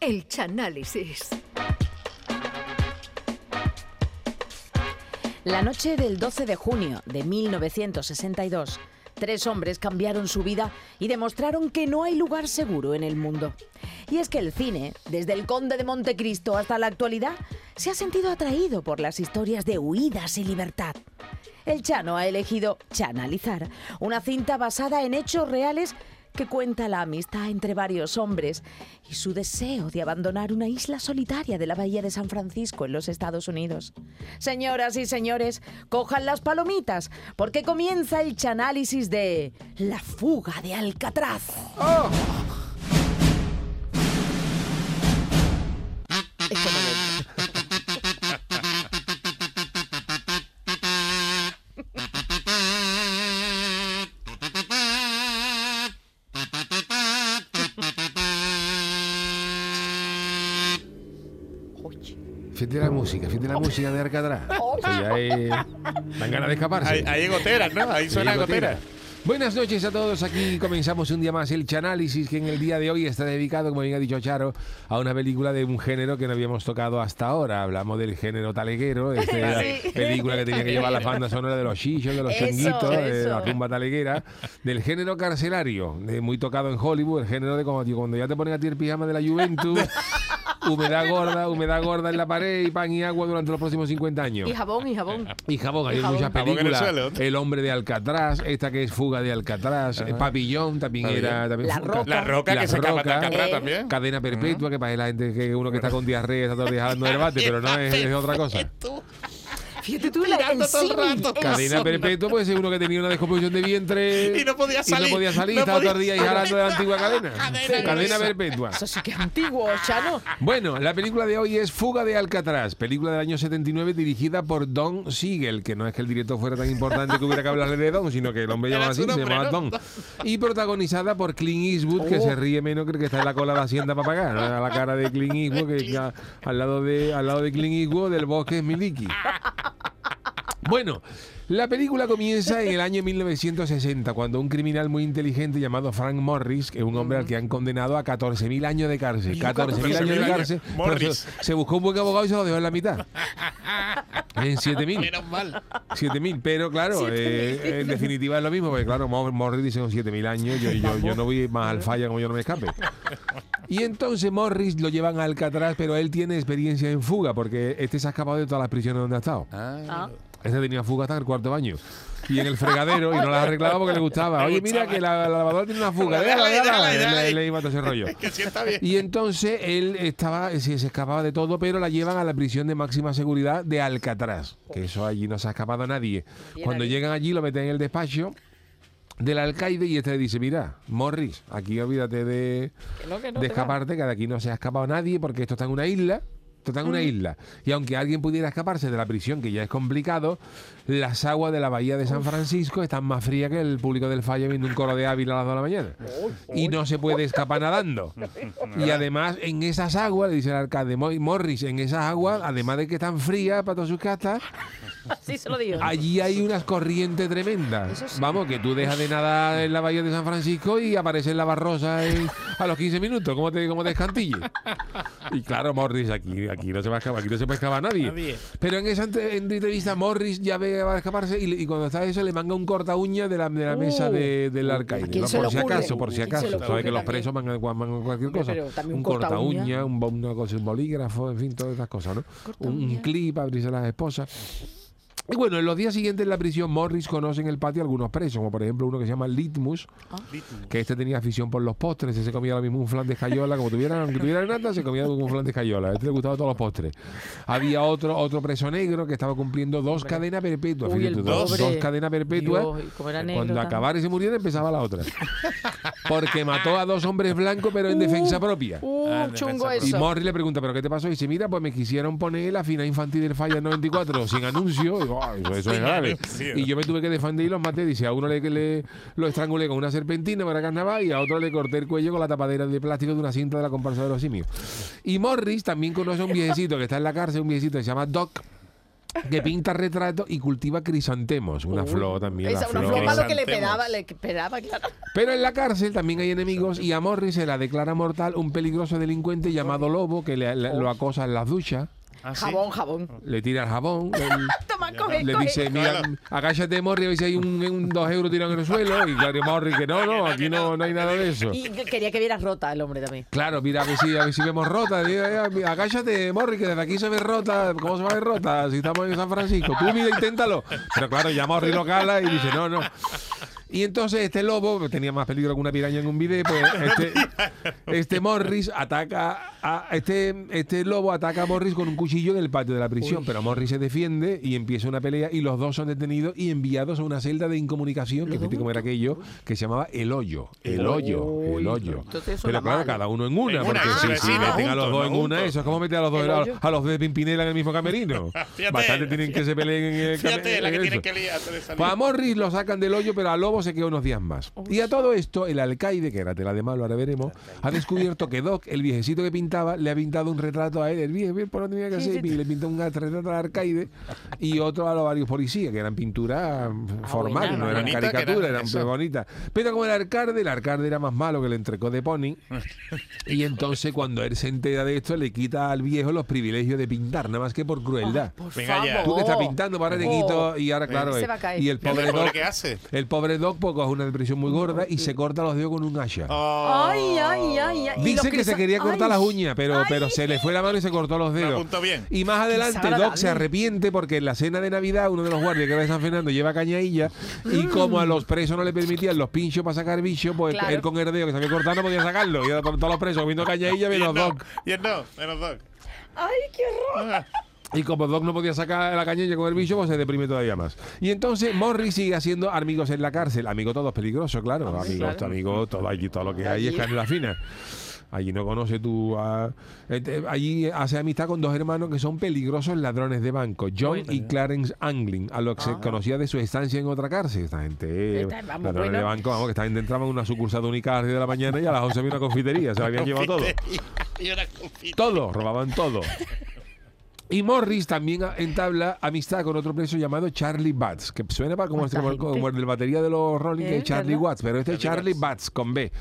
El Chanálisis. La noche del 12 de junio de 1962, tres hombres cambiaron su vida y demostraron que no hay lugar seguro en el mundo. Y es que el cine, desde el Conde de Montecristo hasta la actualidad, se ha sentido atraído por las historias de huidas y libertad. El Chano ha elegido Chanalizar, una cinta basada en hechos reales que cuenta la amistad entre varios hombres y su deseo de abandonar una isla solitaria de la bahía de San Francisco en los Estados Unidos. Señoras y señores, cojan las palomitas porque comienza el chanálisis de La fuga de Alcatraz. Este Fíjate la música, fíjate la música de Arcadrá. Eso ya es... Dan ganas de escaparse. Ahí, hay goteras, ¿no? Ahí suena goteras. Buenas noches a todos, aquí comenzamos un día más el Chanálisis que en el día de hoy está dedicado, como bien ha dicho Charo, a una película de un género que no habíamos tocado hasta ahora. Hablamos del género taleguero, esta Sí. película que tenía que llevar la banda sonora de los chichos, de los Eso, chonguitos, de la tumba taleguera, del género carcelario, de- muy tocado en Hollywood, el género de como, tío, cuando ya te ponen a ti el pijama de la Juventus, humedad gorda, humedad gorda en la pared y pan y agua durante los próximos 50 años. Y jabón, y jabón. Y jabón, hay Y jabón. muchas el películas. El hombre de Alcatraz, esta que es Fuga de Alcatraz, eh, Papillón también Papillón. era. También La Roca. La roca La que se acaba de Roca. Alcatraz Eh. también. Cadena perpetua, que para la gente que uno que está con diarrea está todo el día el pero no es, es otra cosa. Fíjate tú la el Mirando todo el rato. Cadena perpetua puede ser uno que tenía una descomposición de vientre Y no podía y salir. no podía salir, No estaba todo el podía día ahí jalando de la antigua cadena. Cadena. Cadena perpetua. Eso sí que es antiguo, Chano. Bueno, la película de hoy es Fuga de Alcatraz, película del año 79 dirigida por Don Siegel, que no es que el director fuera tan importante que hubiera que hablarle de Don, sino que el hombre llamaba así, se llamaba ¿no? Don. Y protagonizada por Clint Eastwood, que Oh. se ríe menos que el que está en la cola de Hacienda para pagar. ¿no? A la cara de Clint Eastwood, que ya al lado de, al lado de Clint Eastwood del bosque es Miliki. Bueno, la película comienza en el año 1960, cuando un criminal muy inteligente llamado Frank Morris, que es un hombre al que han condenado a 14.000 años de cárcel, 14.000 años de 14.000 cárcel, Morris. se, se buscó un buen abogado y se lo dejó en la mitad. En 7.000. Menos mal. 7.000, pero claro, eh, en definitiva es lo mismo, porque claro, Mor- Morris dice son 7.000 años, yo, yo, yo no voy más al falla como yo no me escape. Y entonces Morris lo llevan a Alcatraz, pero él tiene experiencia en fuga, porque este se ha escapado de todas las prisiones donde ha estado. Ah. Este tenía fuga hasta el cuarto baño. Y en el fregadero, y no la arreglaba porque le gustaba. Oye, mira que la, la lavadora tiene una fuga. Le, iba todo ese rollo. Que sienta bien. Y entonces él estaba, sí, se escapaba de todo, pero la llevan a la prisión de máxima seguridad de Alcatraz. Que eso allí no se ha escapado nadie. Bien Cuando llegan allí, lo meten en el despacho del alcaide y este le dice, mira, Morris, aquí olvídate de, no, que no de escaparte, que de aquí no se ha escapado nadie porque esto está en una isla. Está en una isla. Y aunque alguien pudiera escaparse de la prisión, que ya es complicado, las aguas de la bahía de San Francisco están más frías que el público del Falla viendo un coro de Ávila a las 2 de la mañana. Y no se puede escapar nadando. Y además, en esas aguas, le dice el alcalde Mo- Morris, en esas aguas, además de que están frías para todas sus castas, Sí, se lo digo. allí hay unas corrientes tremendas. Vamos, que tú dejas de nadar en la bahía de San Francisco y aparece en la barrosa en- a los 15 minutos, como te, como te escantille. Y claro, Morris, aquí, aquí no se va a escapar, aquí no se puede escapar nadie. Nadie. Pero en esa entrevista Morris ya ve va a escaparse y, cuando está eso le manga un corta uña de la, de la mesa de- del quién ¿no? se Por si acaso, por si ¿Quién se le acaso. Sabes que los también? presos mangan, mangan cualquier cosa. pero un corta uña. uña, un, una cosa, un bolígrafo, en fin, todas esas cosas, ¿no? Un, un clip para abrirse a las esposas. Y bueno, en los días siguientes en la prisión, Morris conoce en el patio algunos presos, como por ejemplo uno que se llama Litmus, que este tenía afición por los postres, ese se comía lo mismo un flan de escayola, como tuviera, aunque tuviera nata, se comía un flan de escayola, a este le gustaban todos los postres. Había otro otro preso negro que estaba cumpliendo dos cadenas perpetuas, Uy, fíjate, el dos, cadenas perpetuas. Dios, negro Cuando también. acabara y se muriera empezaba la otra. Porque mató a dos hombres blancos pero en defensa propia. Uh, Ah, chungo defensa Y eso. Morris le pregunta, ¿pero qué te pasó? Y dice, mira, pues me quisieron poner la final infantil del Falla 94 sin anuncio. Y digo, "Ay, eso, eso es grave. Y yo me tuve que defender y los maté. Dice, a uno le, le lo estrangulé con una serpentina para carnaval y a otro le corté el cuello con la tapadera de plástico de una cinta de la comparsa de los simios. Y Morris también conoce a un viejecito que está en la cárcel, un viejecito que se llama Doc. que pinta retratos y cultiva crisantemos, una flor también. Esa, una flor. flor para lo que le pedaba, le pedaba, claro. Pero en la cárcel también hay enemigos y a Morris se la declara mortal un peligroso delincuente llamado Lobo que le- le- lo acosa en las duchas, Ah, ¿sí? Jabón, jabón. le tira el jabón, le, Toma, coge, le coge. dice, mira, agáchate Morris, a ver si hay un, un dos euros tirado en el suelo. Y claro, Morris que no, no, aquí no, no hay nada de eso. Y quería que vieras rota el hombre también. Claro, mira, a ver si, a ver si vemos rota. Diga, ya, Agáchate, Morris, que desde aquí se ve rota. ¿Cómo se va a ver rota si estamos en San Francisco? Tú mira, inténtalo. Pero claro, ya Morris lo cala y dice, no, no. Y entonces este lobo, que tenía más peligro que una piraña en un video, pues este, este Morris ataca a este, este lobo ataca a Morris con un cuchillo en el patio de la prisión, pero Morris se defiende y empieza una pelea y los dos son detenidos y enviados a una celda de incomunicación, que fíjate cómo era aquello, que se llamaba El Hoyo. El Hoyo, el hoyo. Entonces Pero claro, cada uno en una, En porque si, meten a los dos en una, eso es como meter a los dos a, los de Pimpinela en el mismo camerino. Fíjate. Bastante tienen que se peleen en el came- Fíjate, la que tienen que liar. Pues a Morris lo sacan del hoyo, pero a Lobo se queda unos días más. Y a todo esto, el alcaide, que era tela de malo, ahora veremos, ha descubierto que Doc, el viejecito que pintaba, le ha pintado un retrato a él. El viejo, por donde tenía que ser, y le pintó un retrato al alcaide y otro a los varios policías, que eran pinturas formales, buena, no eran caricaturas, eran eran eso. bonitas. Pero como el alcalde, el alcalde era más malo que el entrecó de Pony. Y entonces, cuando él se entera de esto, le quita al viejo los privilegios de pintar, nada más que por crueldad. Por Venga ya. Tú que estás pintando, para quito. Y ahora, claro, Se eh, va a caer. y el pobre el pobre Doc, el pobre Doc pues, coge una depresión muy gorda y se corta los dedos con un hacha. Oh. Ay, que se quería cortar Ay. las uñas, pero, Ay. pero se le fue la mano y se cortó los dedos. apuntó bien. Y más adelante Doc se arrepiente porque en la cena de Navidad uno de los guardias que era de San Fernando lleva cañailla y como a los presos no le permitían los pinchos para sacar bicho, pues Claro. él con el dedo que se había cortado no podía sacarlo. Y todos los presos comiendo cañailla Y menos Doc. y no, menos Doc. Ay, qué horror. Y como Doc no podía sacar la cañilla con el bicho, pues se deprime todavía más. Y entonces Morris sigue haciendo amigos en la cárcel. Amigos todos peligrosos, claro. Hombre, amigos, claro. amigos, todo allí, todo lo que hay es canela fina. Allí no conoce tú a... este, Allí hace amistad con dos hermanos que son peligrosos ladrones de banco, John y Clarence Angling, a los que se conocía de su estancia en otra cárcel. Esta gente, eh, Esta, vamos, ladrones de bueno. banco, vamos, que esta gente entraba en una sucursal de Única a las 10 de la mañana y a las 11 había una confitería, se lo habían llevado todo. Y una confitería. Todo, robaban todo. Y Morris también entabla amistad con otro preso llamado Charlie Batts, que suena para como, ¿Cuánta este- como el del batería de los Rolling, que ¿Eh? es Charlie ¿Verdad? Watts, pero este es Charlie Batts con B,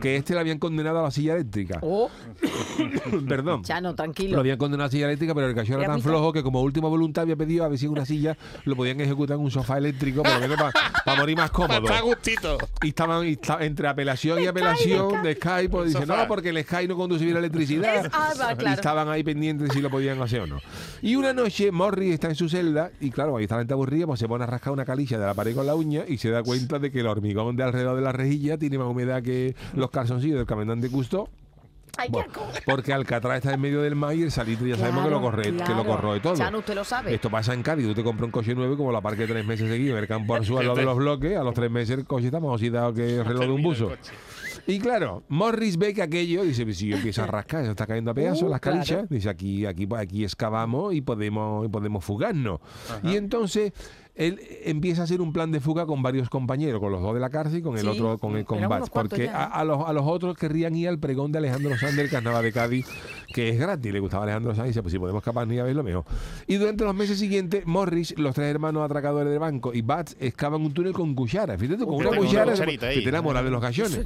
que este le habían condenado a la silla eléctrica. Oh, Perdón. Chano, Lo tranquilo. habían condenado a la silla eléctrica, pero el cacho era Era tan flojo que como última voluntad había pedido a ver si en una silla lo podían ejecutar en un sofá eléctrico, por lo menos para morir más cómodo. Está a gustito. Y estaban entre apelación y apelación de Skype, pues dicen, sofá. no, porque el Skype no conduce bien la electricidad. Es- ah, va, Y estaban ahí pendientes si lo podían hacer o no. Y una noche Morris está en su celda y claro, ahí está la gente aburrida, pues se pone a rascar una calicia de la pared con la uña y se da cuenta de que el hormigón de alrededor de la rejilla tiene más humedad que los calzoncillos del comandante qué Bueno, porque Alcatraz está en medio del mar y el salitre ya sabemos que lo Claro, corre, que lo claro. corroe todo. Chano, usted lo sabe. Esto pasa en Cádiz, tú te compras un coche nuevo y como la parque tres meses seguidos en el campo al lado de los bloques, a los tres meses el coche está más oxidado que el reloj de un buzo. Y claro, Morris ve que aquello, dice, pues si yo empiezo a rascar, se está cayendo a pedazos Uh, las claro. calichas, dice, aquí, aquí, aquí excavamos y podemos, y podemos fugarnos. Y entonces él empieza a hacer un plan de fuga con varios compañeros, con los dos de la cárcel y con el Sí, otro, con el cuantos porque ya, a, ¿eh? a los, a los otros querrían ir al pregón de Alejandro Sanz del Carnaval de Cádiz, que es gratis, le gustaba a Alejandro Sanz y dice, pues si podemos escapar ni a verlo mejor. Y durante los meses siguientes, Morris, los tres hermanos atracadores del banco y Bats excavan un túnel con cuchara. Fíjate, con una con una cuchara, que te enamoras de los gallones.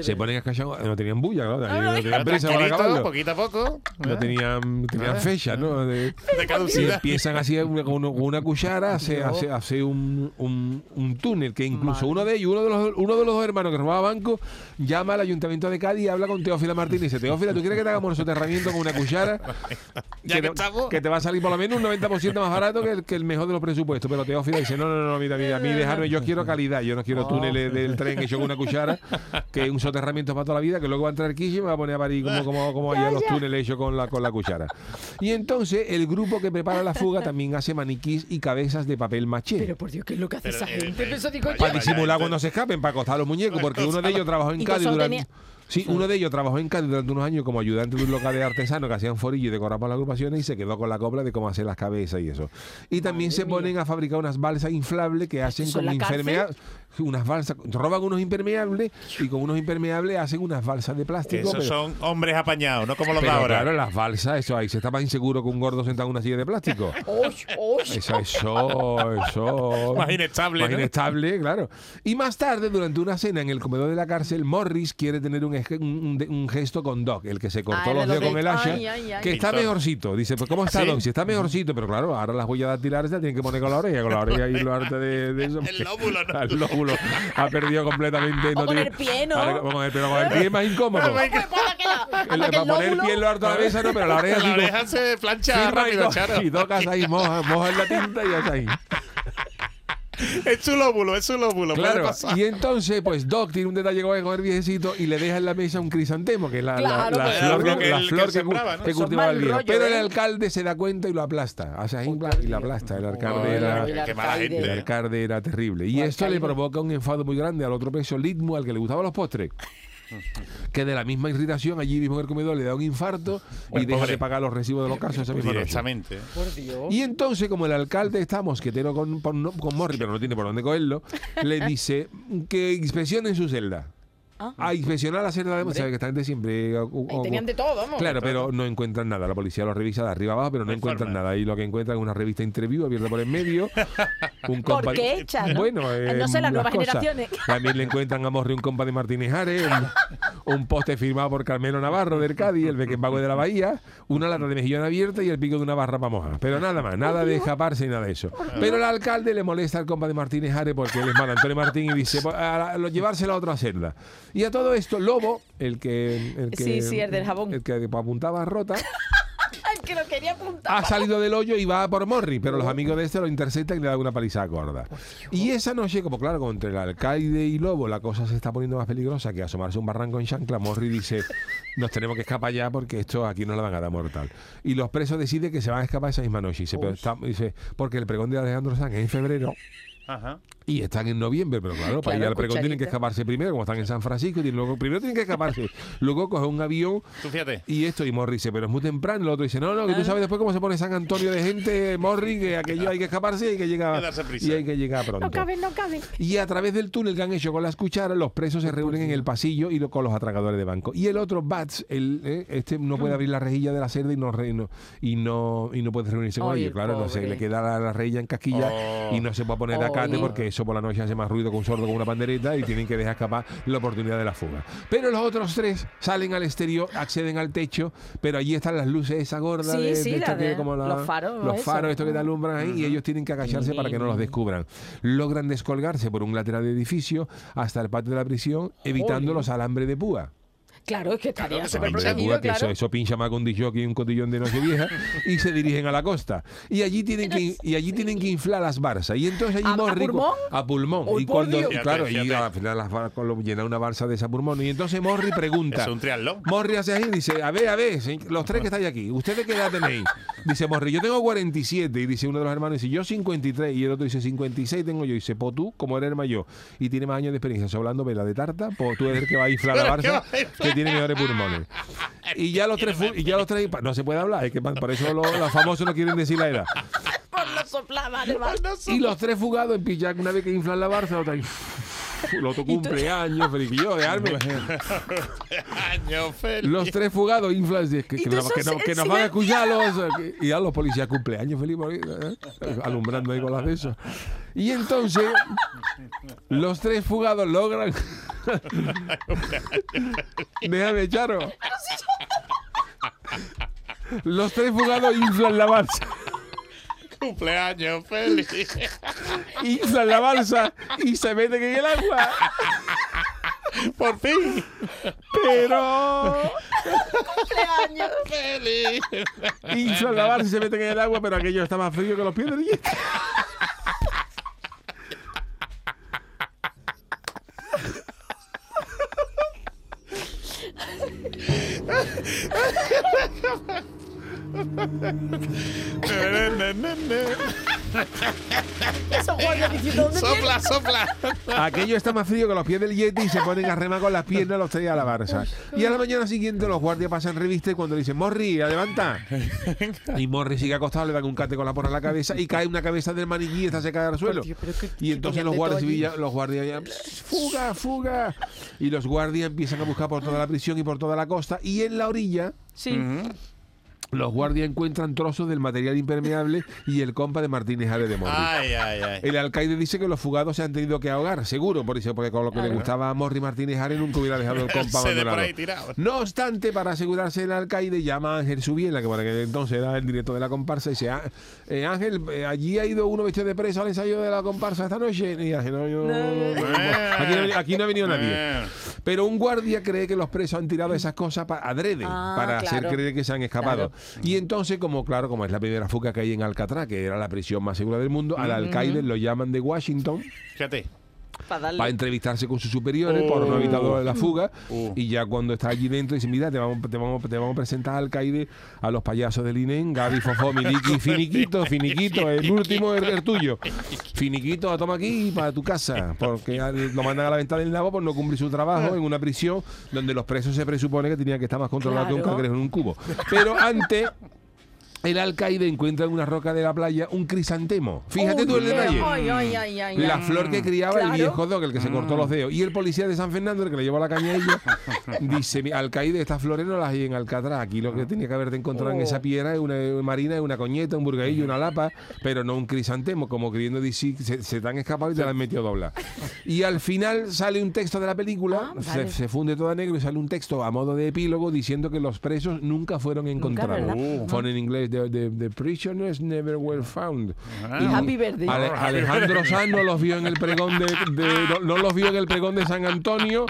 Se ponen a no tenían bulla, claro, Ah, no tenían prisa para acabarlo. poquito a poco. No ¿eh? tenían, tenían Ah. fecha, ¿no? De- De y caducidad. empiezan así una- con una, con hace, hace, hace un, un, un túnel que incluso uno de ellos, uno de, los, uno de los dos hermanos que robaba banco, llama al ayuntamiento de Cádiz y habla con Teófila Martínez y dice, Teófila, ¿tú quieres que te hagamos un soterramiento con una cuchara? Ya que te, estamos. que te va a salir por lo menos un 90% más barato que el, que el mejor de los presupuestos. Pero Teófila dice, no, no, no, mira, mira, a mí dejarme, yo quiero calidad, yo no quiero túneles del tren hecho con una cuchara, que un soterramiento para toda la vida, que luego va a entrar Kishi y me va a poner a parir como, como, como allá los túneles hechos con la, con la cuchara. Y entonces el grupo que prepara la fuga también hace maniquís y cabezas de papel maché. Pero por Dios, ¿qué es lo que hace esa gente? eh, Eso digo yo. para disimular cuando se escapen, para acostar a los muñecos, porque uno de ellos trabajó en Cádiz durante... tenía- Sí, uno de ellos trabajó en Cádiz durante unos años como ayudante de un local de artesano que hacían forillo y decoraban las agrupaciones y se quedó con la copla de cómo hacer las cabezas y eso. Y también se ponen a fabricar unas balsas inflables que hacen ¿Eso en como impermeables. Unas balsas, roban unos impermeables y con unos impermeables hacen unas balsas de plástico. esos pero- son hombres apañados, no como los de pero ahora. claro, las balsas, eso ahí se está más inseguro que un gordo sentado en una silla de plástico. Eso, eso, eso. Más inestable, Más ¿no? inestable, claro. Y más tarde, durante una cena en el comedor de la cárcel, Morris quiere tener un, gesto con Doc, el que se cortó Ah, los de dedos con el hacha, Ay, ay, ay. que está mejorcito. Dice, pues ¿cómo está ¿Sí? Doc? Si está mejorcito, pero claro, ahora las huellas dactilares se tienen que poner con la oreja, con la oreja y lo arte de, de eso. El lóbulo, ¿no? Lóbulo ha perdido completamente. O con tiene- el pie, ¿no? Ahora, con el, pero con el pie es más incómodo. Para poner el pie en lo harto de la mesa, no, pero la oreja La oreja se plancha rápido, y tocas ahí, moja, moja en la tinta y haces ahí. Es su lóbulo, es su lóbulo. Claro, pasar. y entonces, pues Doc tiene un detalle con el viejecito y le deja en la mesa un crisantemo, que es la, la- Claro, la pues, flor, que, que la él- flor que que, sembraba, ¿no? que cultivaba el viejo. rollo, Pero el ¿eh? alcalde se da cuenta y lo aplasta. Hace ahí bla, y lo aplasta. El alcalde era... El Qué mala alcaide. El gente. alcalde era terrible. Y El esto le provoca un enfado muy grande al otro peso, Litmo, al que le gustaban los postres. Que de la misma irritación, allí mismo en el comedor le da un infarto y deja pobre. de pagar los recibos de los casos esa misma noche. Directamente. Por Dios. Y entonces, como el alcalde está mosquetero con, con, con Morri, pero no tiene por dónde cogerlo, le dice que inspeccione su celda. Ah. A inspeccionar la celda de Hombre. sabe que esta gente siempre. Ahí tenían de todo, vamos. Claro, pero no encuentran nada. La policía lo revisa de arriba abajo, pero no No encuentran nada. Y lo que encuentran es una revista interview abierta por en medio. Un ¿Por qué hecha, no? Bueno, Eh, eh, no sé, las nuevas cosas. generaciones. También le encuentran a Morri un compa de Martínez Ares, un, un poste firmado por Carmelo Navarro del Cádiz, el Beckenbauer de la Bahía, una lata de mejillón abierta y el pico de una barra para mojar. Pero nada más, nada de escaparse y nada de eso. Pero el alcalde le molesta al compa de Martínez Ares porque él es mal Antonio Martín y dice, "Pues, a, a- lo- llevárselo a otra celda. Y a todo esto, Lobo, el que... El que Sí, sí, el del jabón. El que apuntaba rota, Ay, que lo quería apuntar. ha salido del hoyo y va por Morri, pero los amigos de este lo interceptan y le dan una paliza gorda. Y esa noche, como claro, como entre el alcaide y Lobo la cosa se está poniendo más peligrosa que asomarse a un barranco en chancla, Morri dice, nos tenemos que escapar ya porque esto aquí nos la van a dar mortal. Y los presos deciden que se van a escapar esa misma noche. Y dice, pero está- dice, porque el pregón de Alejandro Sanz es en febrero Ajá. Y están en noviembre, pero claro, para Claro, ir al pregón tienen que escaparse primero, como están en San Francisco, y luego primero tienen que escaparse, luego coger un avión y esto, y Morri dice, pero es muy temprano. El otro dice, no, no, que tú sabes después cómo se pone San Antonio de gente, Morri, que aquello hay que escaparse y hay que prisa. y hay que llegar pronto. No caben, no caben. Y a través del túnel que han hecho con las cucharas, los presos se reúnen en el pasillo y lo- con los atracadores de banco. Y el otro, Bats, el, eh, este no puede abrir la rejilla de la celda y no, re- no- y no, y no puede reunirse con ellos. el Claro, no sé, pobre. le queda la, la rejilla en casquilla Oh. y no se puede poner de acate Ay. porque eso por la noche hace más ruido que un sordo con una pandereta y tienen que dejar escapar la oportunidad de la fuga. Pero los otros tres salen al exterior, acceden al techo, pero allí están las luces esa gorda Sí, de, sí, de la como la- los faros, los eso. que te alumbran ahí y ellos tienen que agacharse para que no los descubran. Logran descolgarse por un lateral de edificio hasta el patio de la prisión, evitando Joder. los alambres de púa. Claro, es que estaría Claro, súper protegido, eso, pincha más con un y un cotillón de Nochevieja y se dirigen a la costa. Y allí tienen que, y allí tienen que inflar las barzas. Y entonces allí ¿A- a Morri- pulmón? A pulmón. Y cuando, claro, Fíjate, y al final las bar- con lo- llena una balsa de esa pulmón. Y entonces Morri pregunta. Es un triatlón. Morri hace así y dice, a ver, a ver, los tres que estáis aquí, ¿ustedes qué edad tenéis? Dice Morri, yo tengo 47. Y dice uno de los hermanos, dice, yo 53. Y el otro dice, 56 tengo yo. Y dice, pues tú, como eres el mayor y tiene más años de experiencia hablando vela de tarta, pues tú eres el que va a inflar la Pero ¿qué barza a tiene mejores pulmones. Y ya los tres, y ya los tres, no se puede hablar, es que pa- por eso los, los famosos no quieren decir la edad. Por lo soplaba, además. Y los tres fugados en pillac, una vez que inflan la barza, otra ahí, el otro cumpleaños, y yo. Año feliz. Los tres fugados inflan, que, nos- que nos- que el nos van a escuchar los, que- y ya los policías cumpleaños ahí, ¿eh? alumbrando ahí con las de esos. Y entonces, los tres fugados logran. Déjame, Charo. Los tres fugados inflan la balsa. Cumpleaños feliz. Inflan la balsa y se meten en el agua. Por fin. Pero. Cumpleaños. Feliz. Inflan la balsa y se meten en el agua, pero aquello está más frío que los pies del Sopla, sopla. Aquello está más frío que los pies del Yeti y se ponen a remar con las piernas los trae a la Barça. Y a la mañana siguiente los guardias pasan revista y cuando le dicen, Morri, levanta. Y Morri sigue acostado, le dan un cate con la porra a la cabeza y cae una cabeza del maniquí y esta se cae al suelo. Y entonces los guardias, civiles- los guardias ya, fuga, fuga. Y los guardias empiezan a buscar por toda la prisión y por toda la costa. Y en la orilla Sí. Los guardias encuentran trozos del material impermeable y el compa de Martínez Ares de Morri. Ay, ay, ay. El alcaide dice que los fugados se han tenido que ahogar, seguro, por eso, porque con lo que le gustaba a Morri Martínez Ares nunca hubiera dejado el compa abandonado. No obstante, para asegurarse el alcaide, llama a Ángel Subiela, que por aquel entonces era el director de la comparsa, y dice, "Ah, eh, Ángel, eh, allí ha ido uno vestido de preso al ensayo de la comparsa esta noche. Y Ángel, no, yo- aquí, no, ha venido- aquí no ha venido nadie. Pero un guardia cree que los presos han tirado esas cosas pa- adrede, Ah, para hacer claro. creer que se han escapado. Claro. Y entonces, como claro, como es la primera fuga que hay en Alcatraz, que era la prisión más segura del mundo, al alcaide lo llaman de Washington. Fíjate. Para para entrevistarse con sus superiores por no evitar la fuga. Oh. y ya cuando está allí dentro dice mira te vamos, te vamos, te vamos a presentar al alcaide a los payasos del INEN Gaby, Fofó, Miliki, Finiquito Finiquito, el último es el tuyo. Finiquito, toma aquí para tu casa porque lo mandan a la ventana del lago por no cumplir su trabajo en una prisión donde los presos se presupone que tenían que estar más controlados que un cangrejo en un cubo. Pero antes el alcaide encuentra en una roca de la playa un crisantemo fíjate tú el detalle la flor que criaba Claro. el viejo Doc, el que se cortó los dedos. Y el policía de San Fernando, el que le llevó la caña a ella, dice, "Mi- alcaide, estas flores no las hay en Alcatraz. Aquí lo que tenía que haberte encontrado en esa piedra es una, marina, es una coñeta, un burgaillo, una lapa, pero no un crisantemo, como queriendo decir, se, se te han escapado y te la han metido dobla. Y al final sale un texto de la película, Ah, se, vale. se funde todo a negro y sale un texto a modo de epílogo diciendo que los presos nunca fueron encontrados. ¿verdad? Pone en inglés, the, the- the prisoners never were found. Y Happy Birthday. Ale- Alejandro Sanz no los vio en el pregón de, de- no, no los vio en el pregón de San Antonio.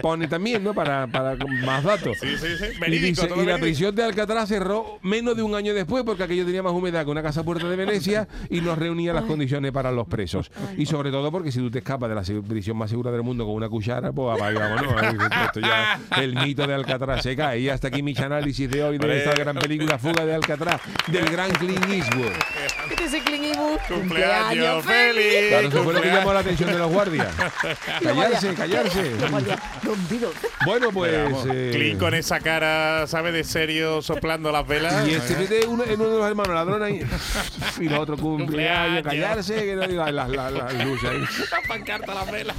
Pone también, ¿no? Para, para más datos. Sí, sí, sí. Y, dice, y la prisión de Alcatraz cerró menos de un año después porque aquello tenía más humedad que una casa puerta de Venecia y no reunía las condiciones para los presos. Y sobre todo porque si tú te escapas de la prisión más segura del mundo con una cuchara, pues vámonos. Esto ya, el mito de Alcatraz se cae. Y hasta aquí mi análisis de hoy de esta gran película Fuga de Alcatraz del gran Clint Eastwood. Este es el Clint Eastwood. Cumpleaños feliz. Claro, eso fue lo que llamó la atención de los guardias. Callarse, callarse. Bueno, pues. Vamos, eh, Clint con esa cara, ¿sabe? De serio, soplando las velas. y este fíjate, uno, uno de los hermanos ladrones ahí. Y los otros cumpleaños, callarse, que no diga las luces ahí. La pancarta, las velas.